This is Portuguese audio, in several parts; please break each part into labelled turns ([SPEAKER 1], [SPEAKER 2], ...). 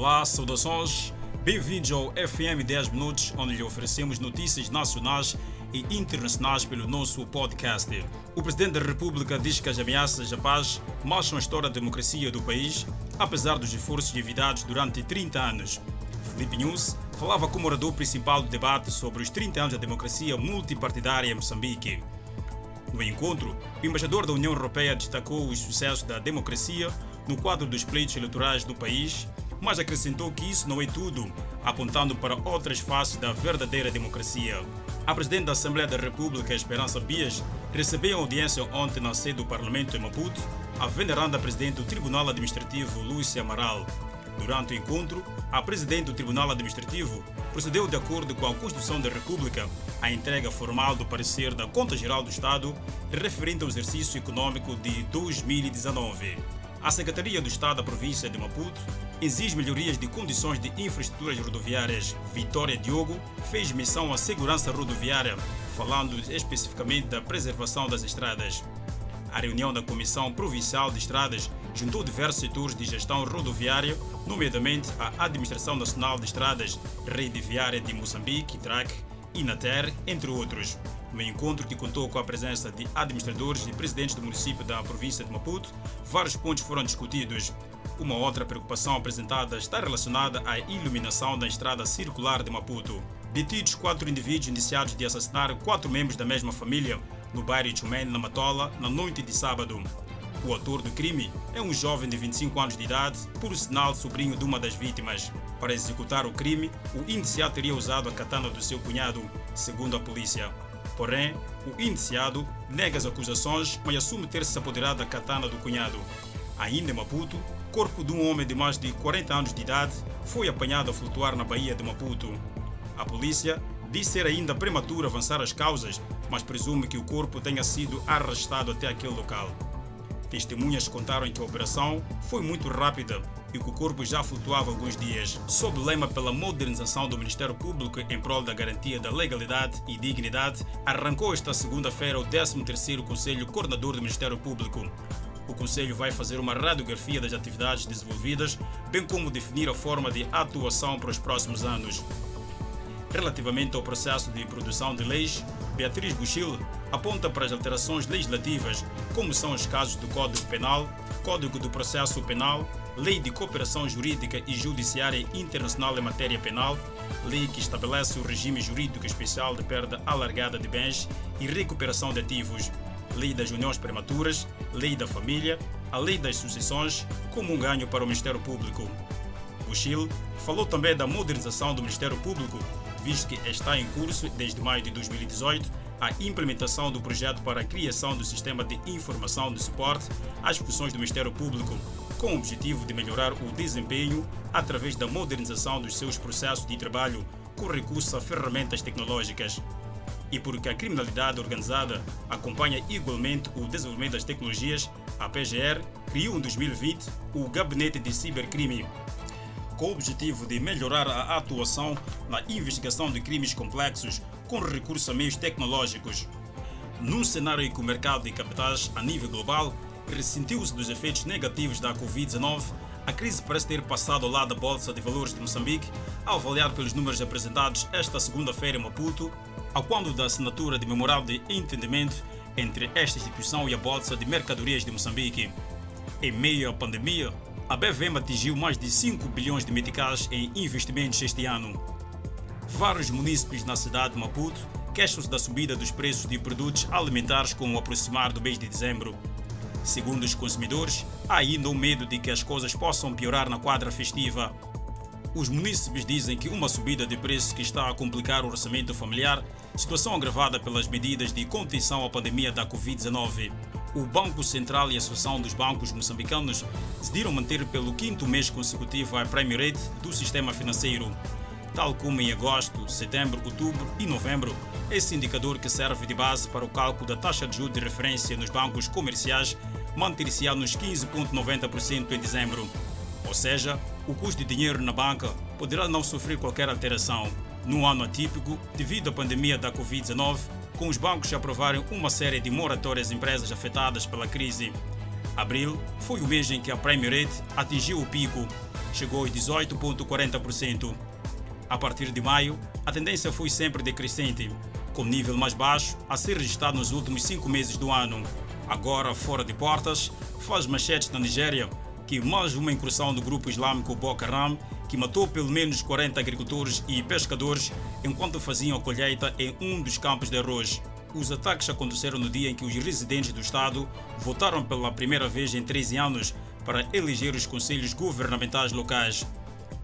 [SPEAKER 1] Olá, saudações. Bem-vindos ao FM 10 Minutos, onde lhe oferecemos notícias nacionais e internacionais pelo nosso podcast. O Presidente da República diz que as ameaças à paz marcham a história da democracia do país, apesar dos esforços evitados durante 30 anos. Felipe News falava como orador principal do debate sobre os 30 anos da democracia multipartidária em Moçambique. No encontro, o embaixador da União Europeia destacou os sucessos da democracia no quadro dos pleitos eleitorais do país, mas acrescentou que isso não é tudo, apontando para outras faces da verdadeira democracia. A Presidente da Assembleia da República, Esperança Bias, recebeu audiência ontem na sede do Parlamento em Maputo, a veneranda Presidente do Tribunal Administrativo, Lúcia Amaral. Durante o encontro, a Presidente do Tribunal Administrativo procedeu de acordo com a Constituição da República à entrega formal do parecer da Conta Geral do Estado referente ao exercício econômico de 2019. A Secretaria do Estado da Província de Maputo exige melhorias de condições de infraestruturas rodoviárias. Vitória Diogo fez menção à segurança rodoviária, falando especificamente da preservação das estradas. A reunião da Comissão Provincial de Estradas juntou diversos setores de gestão rodoviária, nomeadamente a Administração Nacional de Estradas, Rede Viária de Moçambique, TRAC, Inater, entre outros. No encontro que contou com a presença de administradores e presidentes do município da província de Maputo, vários pontos foram discutidos. Uma outra preocupação apresentada está relacionada à iluminação da estrada circular de Maputo. Detidos quatro indivíduos indiciados de assassinar quatro membros da mesma família no bairro Chumene, na Matola, na noite de sábado. O autor do crime é um jovem de 25 anos de idade, por sinal sobrinho de uma das vítimas. Para executar o crime, o indiciado teria usado a katana do seu cunhado, segundo a polícia. Porém, o indiciado nega as acusações, mas assume ter se apoderado da katana do cunhado. Ainda em Maputo, corpo de um homem de mais de 40 anos de idade foi apanhado a flutuar na Baía de Maputo. A polícia diz ser ainda prematuro avançar as causas, mas presume que o corpo tenha sido arrastado até aquele local. Testemunhas contaram que a operação foi muito rápida e que o corpo já flutuava alguns dias, sob lema pela modernização do Ministério Público em prol da garantia da legalidade e dignidade, arrancou esta segunda-feira o 13º Conselho Coordenador do Ministério Público. O Conselho vai fazer uma radiografia das atividades desenvolvidas, bem como definir a forma de atuação para os próximos anos. Relativamente ao processo de produção de leis, Beatriz Buchil aponta para as alterações legislativas, como são os casos do Código Penal, Código do Processo Penal, Lei de Cooperação Jurídica e Judiciária Internacional em Matéria Penal, lei que estabelece o regime jurídico especial de perda alargada de bens e recuperação de ativos, Lei das Uniões Prematuras, Lei da Família, a Lei das Sucessões, como um ganho para o Ministério Público. Buchil falou também da modernização do Ministério Público, visto que está em curso, desde maio de 2018, a implementação do projeto para a criação do sistema de informação de suporte às funções do Ministério Público, com o objetivo de melhorar o desempenho através da modernização dos seus processos de trabalho com recurso a ferramentas tecnológicas. E porque a criminalidade organizada acompanha igualmente o desenvolvimento das tecnologias, a PGR criou em 2020 o Gabinete de Cibercrime, com o objetivo de melhorar a atuação na investigação de crimes complexos com recurso a meios tecnológicos. Num cenário em que o mercado de capitais a nível global ressentiu-se dos efeitos negativos da Covid-19, a crise parece ter passado ao lado da Bolsa de Valores de Moçambique, ao avaliar pelos números apresentados esta segunda-feira em Maputo, ao quando da assinatura de memorável de entendimento entre esta instituição e a Bolsa de Mercadorias de Moçambique. Em meio à pandemia, a BVM atingiu mais de 5 bilhões de meticais em investimentos este ano. Vários munícipes na cidade de Maputo queixam-se da subida dos preços de produtos alimentares com o aproximar do mês de dezembro. Segundo os consumidores, há ainda o medo de que as coisas possam piorar na quadra festiva. Os munícipes dizem que uma subida de preços que está a complicar o orçamento familiar, situação agravada pelas medidas de contenção à pandemia da Covid-19. O Banco Central e a Associação dos Bancos Moçambicanos decidiram manter pelo quinto mês consecutivo a Prime Rate do sistema financeiro. Tal como em agosto, setembro, outubro e novembro, esse indicador que serve de base para o cálculo da taxa de juros de referência nos bancos comerciais manter-se-á nos 15,90% em dezembro. Ou seja, o custo de dinheiro na banca poderá não sofrer qualquer alteração. Num ano atípico, devido à pandemia da Covid-19, com os bancos aprovarem uma série de moratórias empresas afetadas pela crise. Abril foi o mês em que a Prime Rate atingiu o pico. chegou aos 18,40%. A partir de maio, a tendência foi sempre decrescente, com nível mais baixo a ser registrado nos últimos cinco meses do ano. Agora, fora de portas, faz manchetes na Nigéria mais uma incursão do grupo islâmico Boko Haram, que matou pelo menos 40 agricultores e pescadores enquanto faziam a colheita em um dos campos de arroz. Os ataques aconteceram no dia em que os residentes do Estado votaram pela primeira vez em 13 anos para eleger os conselhos governamentais locais.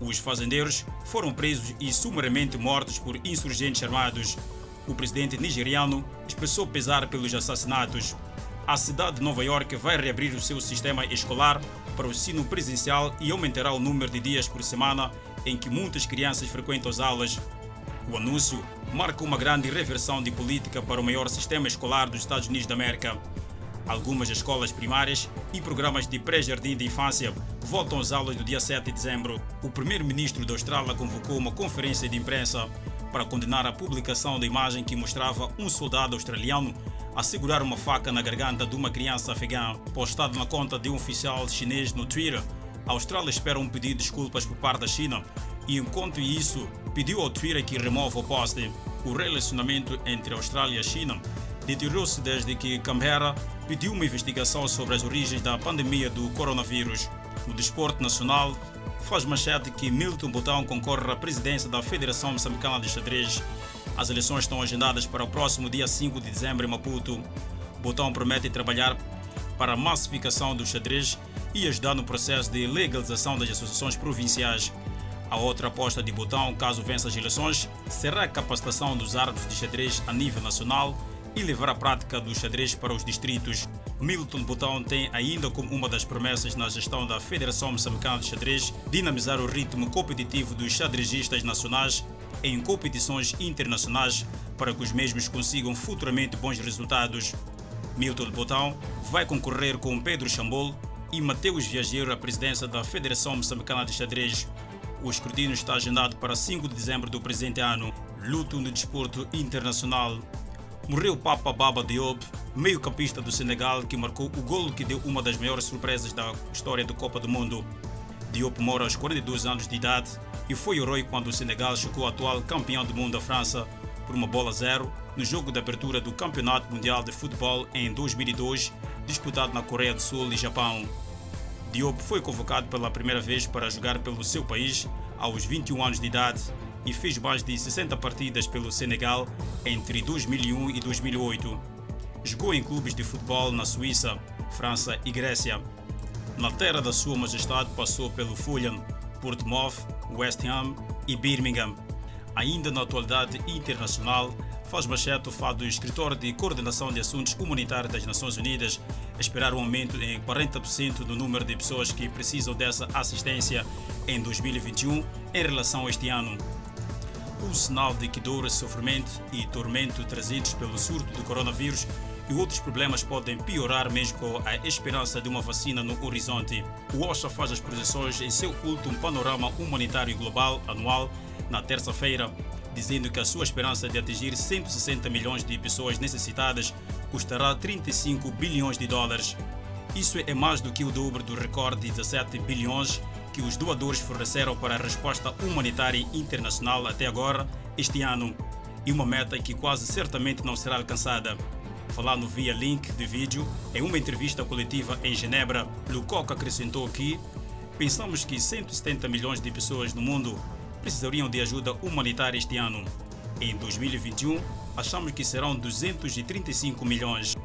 [SPEAKER 1] Os fazendeiros foram presos e sumariamente mortos por insurgentes armados. O presidente nigeriano expressou pesar pelos assassinatos. A cidade de Nova York vai reabrir o seu sistema escolar para o ensino presencial e aumentará o número de dias por semana em que muitas crianças frequentam as aulas. O anúncio marca uma grande reversão de política para o maior sistema escolar dos Estados Unidos da América. Algumas escolas primárias e programas de pré-jardim de infância voltam às aulas no dia 7 de dezembro. O primeiro-ministro da Austrália convocou uma conferência de imprensa para condenar a publicação da imagem que mostrava um soldado australiano a segurar uma faca na garganta de uma criança afegã, postado na conta de um oficial chinês no Twitter. A Austrália espera um pedido de desculpas por parte da China e, enquanto isso, pediu ao Twitter que remova o post. O relacionamento entre a Austrália e a China deteriorou-se desde que Canberra pediu uma investigação sobre as origens da pandemia do coronavírus. No desporto nacional, faz manchete que Milton Botão concorre à presidência da Federação Moçambicana de Xadrez. As eleições estão agendadas para o próximo dia 5 de dezembro em Maputo. Botão promete trabalhar para a massificação do xadrez e ajudar no processo de legalização das associações provinciais. A outra aposta de Botão, caso vença as eleições, será a capacitação dos árbitros de xadrez a nível nacional e levar a prática do xadrez para os distritos. Milton Botão tem ainda como uma das promessas na gestão da Federação Moçambicana de Xadrez dinamizar o ritmo competitivo dos xadrezistas nacionais em competições internacionais para que os mesmos consigam futuramente bons resultados. Milton Botão vai concorrer com Pedro Chambol e Mateus Viajeiro à presidência da Federação Moçambicana de Xadrez. O escrutínio está agendado para 5 de dezembro do presente ano. Luto no desporto internacional morreu o Papa Baba Diop, meio-campista do Senegal, que marcou o golo que deu uma das maiores surpresas da história da Copa do Mundo. Diop mora aos 42 anos de idade e foi herói quando o Senegal chocou o atual campeão do mundo, a França, por uma bola zero no jogo de abertura do Campeonato Mundial de Futebol em 2002, disputado na Coreia do Sul e Japão. Diop foi convocado pela primeira vez para jogar pelo seu país aos 21 anos de idade e fez mais de 60 partidas pelo Senegal entre 2001 e 2008. Jogou em clubes de futebol na Suíça, França e Grécia. Na terra da Sua Majestade passou pelo Fulham, Portsmouth, West Ham e Birmingham. Ainda na atualidade internacional, faz manchete o fato do escritor de coordenação de assuntos humanitários das Nações Unidas esperar um aumento em 40% do número de pessoas que precisam dessa assistência em 2021 em relação a este ano o sinal de que dor, sofrimento e tormento trazidos pelo surto do coronavírus e outros problemas podem piorar mesmo com a esperança de uma vacina no horizonte. O OSHA faz as projeções em seu último panorama humanitário global anual na terça-feira, dizendo que a sua esperança de atingir 160 milhões de pessoas necessitadas custará 35 bilhões de dólares. Isso é mais do que o dobro do recorde de 17 bilhões que os doadores forneceram para a resposta humanitária internacional até agora, este ano, e uma meta que quase certamente não será alcançada. Falando via link de vídeo, em uma entrevista coletiva em Genebra, Lukoc acrescentou que pensamos que 170 milhões de pessoas no mundo precisariam de ajuda humanitária este ano. Em 2021, achamos que serão 235 milhões.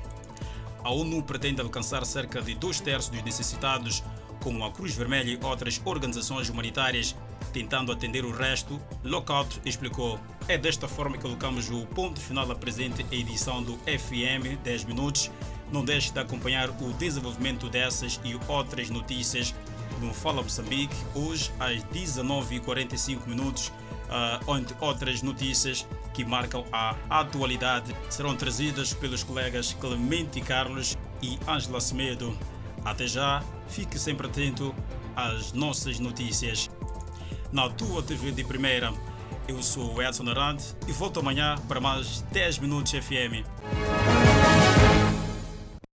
[SPEAKER 1] A ONU pretende alcançar cerca de dois terços dos necessitados como a Cruz Vermelha e outras organizações humanitárias, tentando atender o resto, Lockout explicou. É desta forma que colocamos o ponto final da presente edição do FM 10 Minutos. Não deixe de acompanhar o desenvolvimento dessas e outras notícias no Fala Moçambique, hoje às 19h45 minutos, uh, onde outras notícias que marcam a atualidade serão trazidas pelos colegas Clemente Carlos e Ângela Semedo. Até já, fique sempre atento às nossas notícias. Na tua TV de primeira, eu sou Edson Arante e volto amanhã para mais 10 minutos FM.